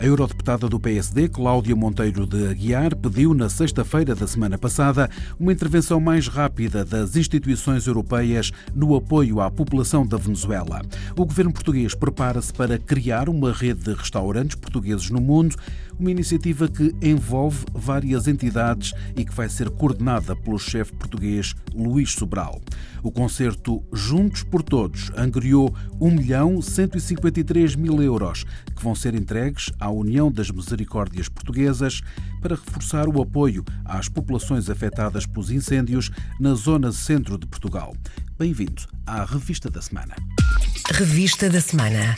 A eurodeputada do PSD, Cláudia Monteiro de Aguiar, pediu na sexta-feira da semana passada uma intervenção mais rápida das instituições europeias no apoio à população da Venezuela. O governo português prepara-se para criar uma rede de restaurantes portugueses no mundo, uma iniciativa que envolve várias entidades e que vai ser coordenada pelo chefe português Luís Sobral. O concerto Juntos por Todos angriou 1 milhão 153 mil euros que vão ser entregues à União das Misericórdias Portuguesas para reforçar o apoio às populações afetadas pelos incêndios na zona centro de Portugal. Bem-vindo à Revista da Semana. Revista da Semana.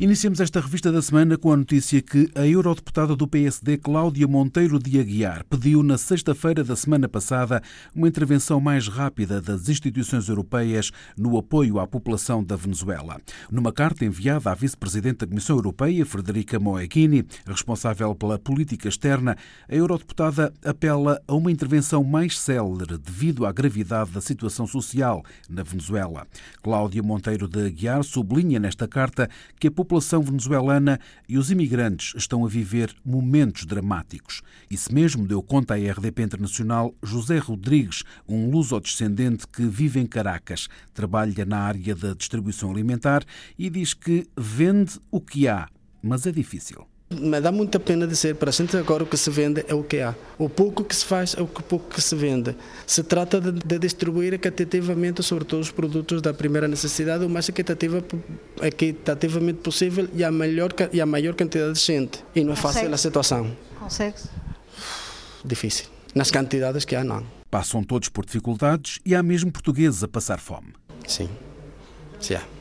Iniciamos esta revista da semana com a notícia que a eurodeputada do PSD, Cláudia Monteiro de Aguiar, pediu na sexta-feira da semana passada uma intervenção mais rápida das instituições europeias no apoio à população da Venezuela. Numa carta enviada à vice-presidente da Comissão Europeia, Frederica Moeghini, responsável pela política externa, a eurodeputada apela a uma intervenção mais célere devido à gravidade da situação social na Venezuela. Cláudia Monteiro de Aguiar sublinha nesta carta que a população venezuelana e os imigrantes estão a viver momentos dramáticos. Isso mesmo deu conta à RDP Internacional José Rodrigues, um luso-descendente que vive em Caracas, trabalha na área da distribuição alimentar e diz que vende o que há, mas é difícil. Me dá muita pena dizer, para a gente agora o que se vende é o que há. O pouco que se faz é o pouco que se vende. Se trata de, de distribuir equitativamente, sobretudo os produtos da primeira necessidade, o mais equitativa, equitativamente possível e a, melhor, e a maior quantidade de gente. E não é fácil a situação. Consegue? Difícil. Nas quantidades que há, não. Passam todos por dificuldades e há mesmo portugueses a passar fome. Sim. Sim, há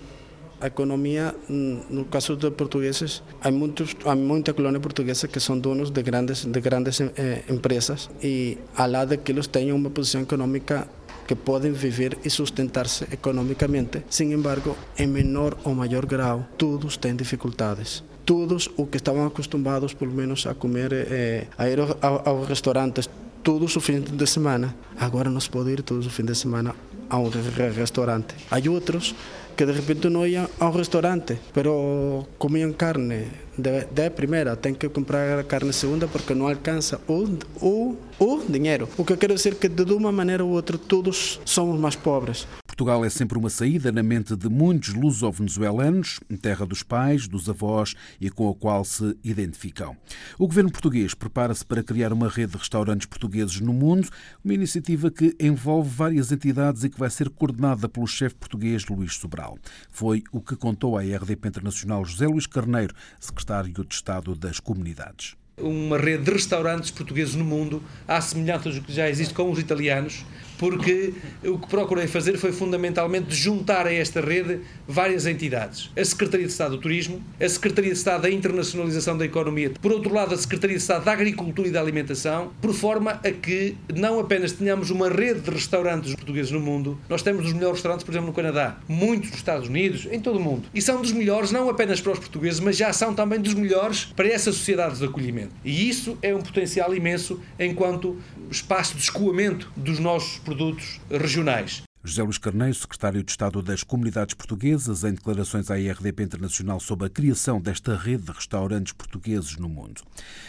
a economia, no caso de portugueses, há, muitos, há muita colônia portuguesa que são donos de grandes, de grandes eh, empresas e, lado de que eles tenham uma posição econômica que podem viver e sustentar-se economicamente. Sin embargo, em menor ou maior grau, todos têm dificuldades. Todos os que estavam acostumados, pelo menos, a comer, eh, a ir aos restaurantes todos os fins de semana, agora não se pode ir todos os fins de semana a um restaurante. Há outros que de repente não iam a um restaurante, pero comiam carne de, de primeira, tem que comprar carne segunda porque não alcança o, o, o dinheiro. O que quero dizer é que de uma maneira ou outra todos somos mais pobres. Portugal é sempre uma saída na mente de muitos luso-venezuelanos, terra dos pais, dos avós e com a qual se identificam. O governo português prepara-se para criar uma rede de restaurantes portugueses no mundo, uma iniciativa que envolve várias entidades e que vai ser coordenada pelo chefe português Luís Sobral. Foi o que contou à RDP Internacional José Luís Carneiro, secretário de Estado das Comunidades uma rede de restaurantes portugueses no mundo, à semelhança do que já existe com os italianos, porque o que procurei fazer foi fundamentalmente juntar a esta rede várias entidades. A Secretaria de Estado do Turismo, a Secretaria de Estado da Internacionalização da Economia, por outro lado, a Secretaria de Estado da Agricultura e da Alimentação, por forma a que não apenas tenhamos uma rede de restaurantes portugueses no mundo, nós temos os melhores restaurantes, por exemplo, no Canadá, muitos nos Estados Unidos, em todo o mundo. E são dos melhores não apenas para os portugueses, mas já são também dos melhores para essas sociedades de acolhimento. E isso é um potencial imenso enquanto espaço de escoamento dos nossos produtos regionais. José Luís Carneiro, secretário de Estado das Comunidades Portuguesas, em declarações à IRDP Internacional sobre a criação desta rede de restaurantes portugueses no mundo.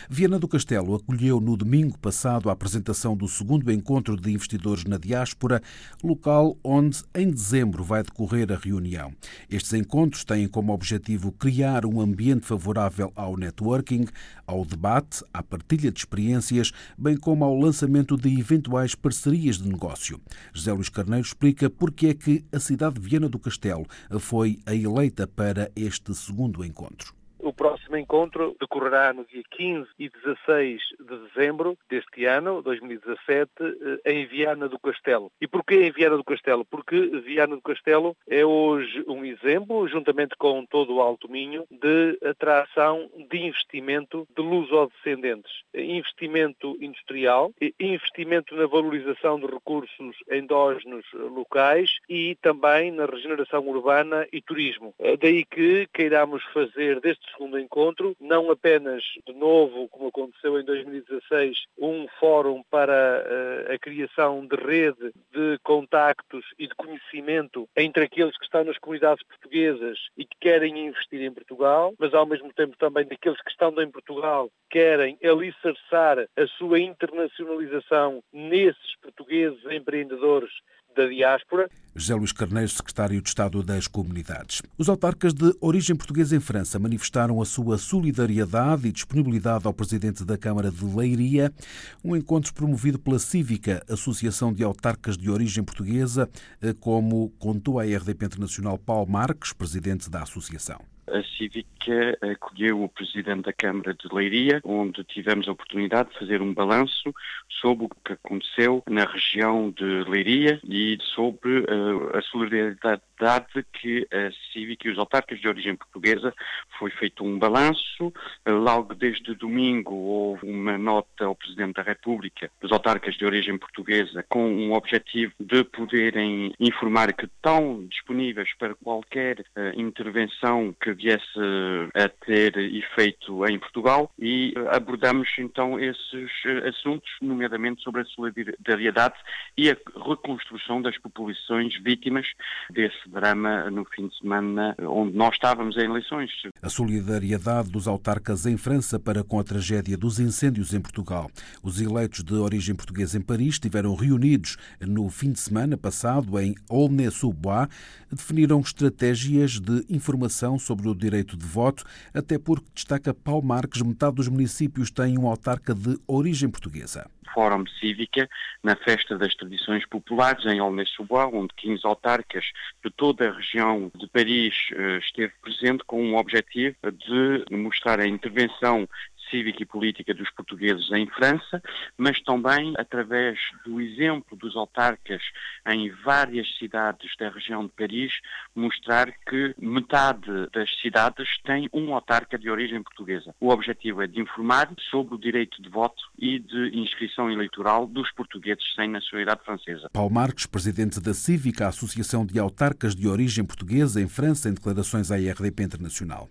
Viana do Castelo acolheu no domingo passado a apresentação do segundo encontro de investidores na diáspora, local onde em dezembro vai decorrer a reunião. Estes encontros têm como objetivo criar um ambiente favorável ao networking, ao debate, à partilha de experiências, bem como ao lançamento de eventuais parcerias de negócio. José Luís Carneiro explica explica porque é que a cidade de Viana do Castelo foi a eleita para este segundo encontro. O próximo encontro decorrerá no dia 15 e 16 de dezembro deste ano, 2017, eh, em Viana do Castelo. E porquê em Viana do Castelo? Porque Viana do Castelo é hoje um exemplo, juntamente com todo o Alto Minho, de atração de investimento de lusodescendentes. Investimento industrial, investimento na valorização de recursos endógenos locais e também na regeneração urbana e turismo. Eh, daí que queiramos fazer deste segundo encontro, não apenas de novo, como aconteceu em 2016, um fórum para uh, a criação de rede de contactos e de conhecimento entre aqueles que estão nas comunidades portuguesas e que querem investir em Portugal, mas ao mesmo tempo também daqueles que estão em Portugal querem alicerçar a sua internacionalização nesses portugueses empreendedores da diáspora. José Luís Carneiro, secretário de Estado das Comunidades. Os autarcas de origem portuguesa em França manifestaram a sua solidariedade e disponibilidade ao presidente da Câmara de Leiria, um encontro promovido pela Cívica, Associação de Autarcas de Origem Portuguesa, eh, como contou a RDP Internacional Paulo Marques, presidente da associação a Cívica acolheu o Presidente da Câmara de Leiria, onde tivemos a oportunidade de fazer um balanço sobre o que aconteceu na região de Leiria e sobre uh, a solidariedade que a Cívica e os autarcas de origem portuguesa foi feito um balanço. Logo desde domingo houve uma nota ao Presidente da República dos autarcas de origem portuguesa com um objetivo de poderem informar que estão disponíveis para qualquer uh, intervenção que viesse a ter efeito em Portugal e uh, abordamos então esses uh, assuntos, nomeadamente sobre a solidariedade e a reconstrução das populações vítimas desse drama no fim de semana onde nós estávamos em eleições. A solidariedade dos autarcas em França para com a tragédia dos incêndios em Portugal. Os eleitos de origem portuguesa em Paris estiveram reunidos no fim de semana passado em Aulnay-sous-Bois, definiram estratégias de informação sobre o direito de voto, até porque, destaca Paulo Marques, metade dos municípios têm um autarca de origem portuguesa. Fórum Cívica na Festa das Tradições Populares em Aulnay-sous-Bois, onde 15 autarcas de toda a região de Paris eh, esteve presente com um objetivo de mostrar a intervenção cívica e política dos portugueses em França, mas também através do exemplo dos autarcas em várias cidades da região de Paris, mostrar que metade das cidades tem um autarca de origem portuguesa. O objetivo é de informar sobre o direito de voto e de inscrição eleitoral dos portugueses sem nacionalidade francesa. Paulo Marques, presidente da Cívica, Associação de Autarcas de Origem Portuguesa em França, em declarações à RDP Internacional.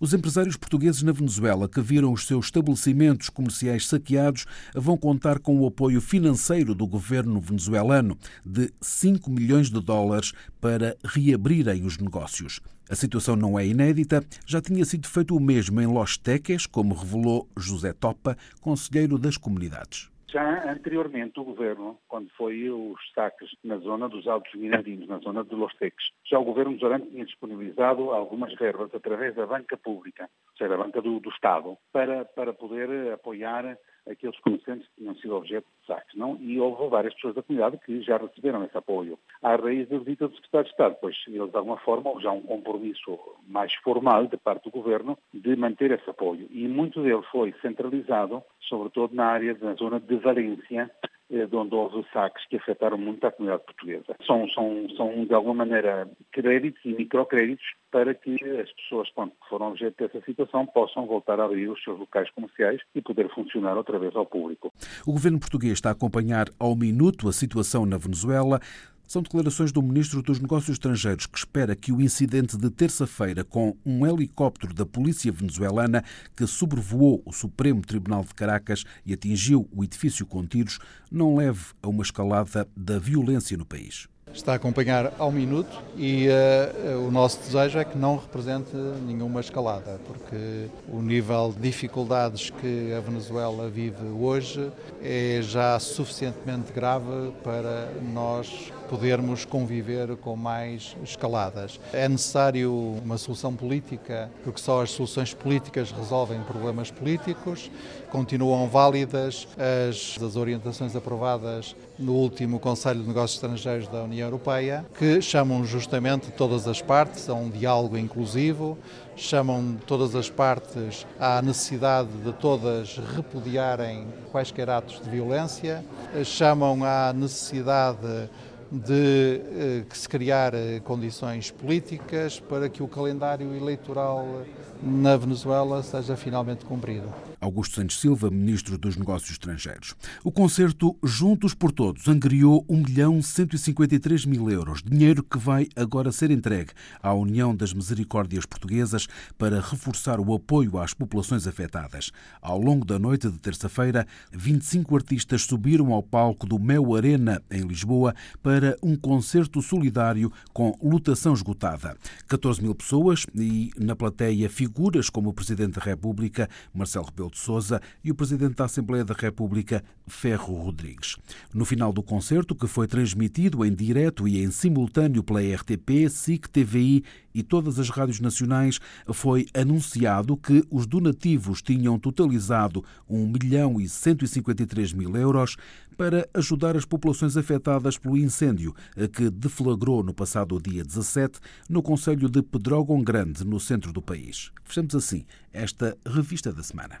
Os empresários portugueses na Venezuela que viram os seus seus estabelecimentos comerciais saqueados vão contar com o apoio financeiro do governo venezuelano de 5 milhões de dólares para reabrirem os negócios. A situação não é inédita, já tinha sido feito o mesmo em Los Teques, como revelou José Topa, conselheiro das comunidades. Já anteriormente, o governo, quando foi os saques na zona dos Altos Mirandinos, na zona de Los Teques, já o governo Zorante tinha disponibilizado algumas verbas através da banca pública, ou seja, a banca do, do Estado, para, para poder apoiar aqueles comerciantes que tinham sido objeto de saques. Não? E houve várias pessoas da comunidade que já receberam esse apoio. À raiz da visita do Secretário de Estado, pois eles, de alguma forma, já um compromisso mais formal da parte do Governo de manter esse apoio. E muito dele foi centralizado, sobretudo na área da zona de Valência, de onde houve saques que afetaram muito a comunidade portuguesa. São, são, são de alguma maneira, créditos e microcréditos para que as pessoas que foram objeto dessa situação possam voltar a abrir os seus locais comerciais e poder funcionar outra vez ao público. O governo português está a acompanhar ao minuto a situação na Venezuela. São declarações do Ministro dos Negócios Estrangeiros que espera que o incidente de terça-feira com um helicóptero da polícia venezuelana que sobrevoou o Supremo Tribunal de Caracas e atingiu o edifício com tiros não leve a uma escalada da violência no país. Está a acompanhar ao minuto e uh, o nosso desejo é que não represente nenhuma escalada, porque o nível de dificuldades que a Venezuela vive hoje é já suficientemente grave para nós podermos conviver com mais escaladas. É necessário uma solução política, porque só as soluções políticas resolvem problemas políticos. Continuam válidas as, as orientações aprovadas no último Conselho de Negócios Estrangeiros da União Europeia, que chamam justamente todas as partes a um diálogo inclusivo, chamam todas as partes à necessidade de todas repudiarem quaisquer atos de violência, chamam à necessidade de eh, que se criar eh, condições políticas para que o calendário eleitoral na Venezuela seja finalmente cumprido. Augusto Santos Silva, Ministro dos Negócios Estrangeiros. O concerto Juntos por Todos angriou 1 milhão 153 mil euros, dinheiro que vai agora ser entregue à União das Misericórdias Portuguesas para reforçar o apoio às populações afetadas. Ao longo da noite de terça-feira, 25 artistas subiram ao palco do Mel Arena, em Lisboa, para um concerto solidário com lotação esgotada. 14 mil pessoas e, na plateia, figuras como o Presidente da República, Marcelo Rebelo Rebelo de Sousa e o Presidente da Assembleia da República, Ferro Rodrigues. No final do concerto, que foi transmitido em direto e em simultâneo pela RTP, SIC, TVI e todas as rádios nacionais, foi anunciado que os donativos tinham totalizado 1 milhão e 153 mil euros para ajudar as populações afetadas pelo incêndio que deflagrou no passado dia 17 no Conselho de Pedrógão Grande, no centro do país. Fechamos assim esta revista da semana.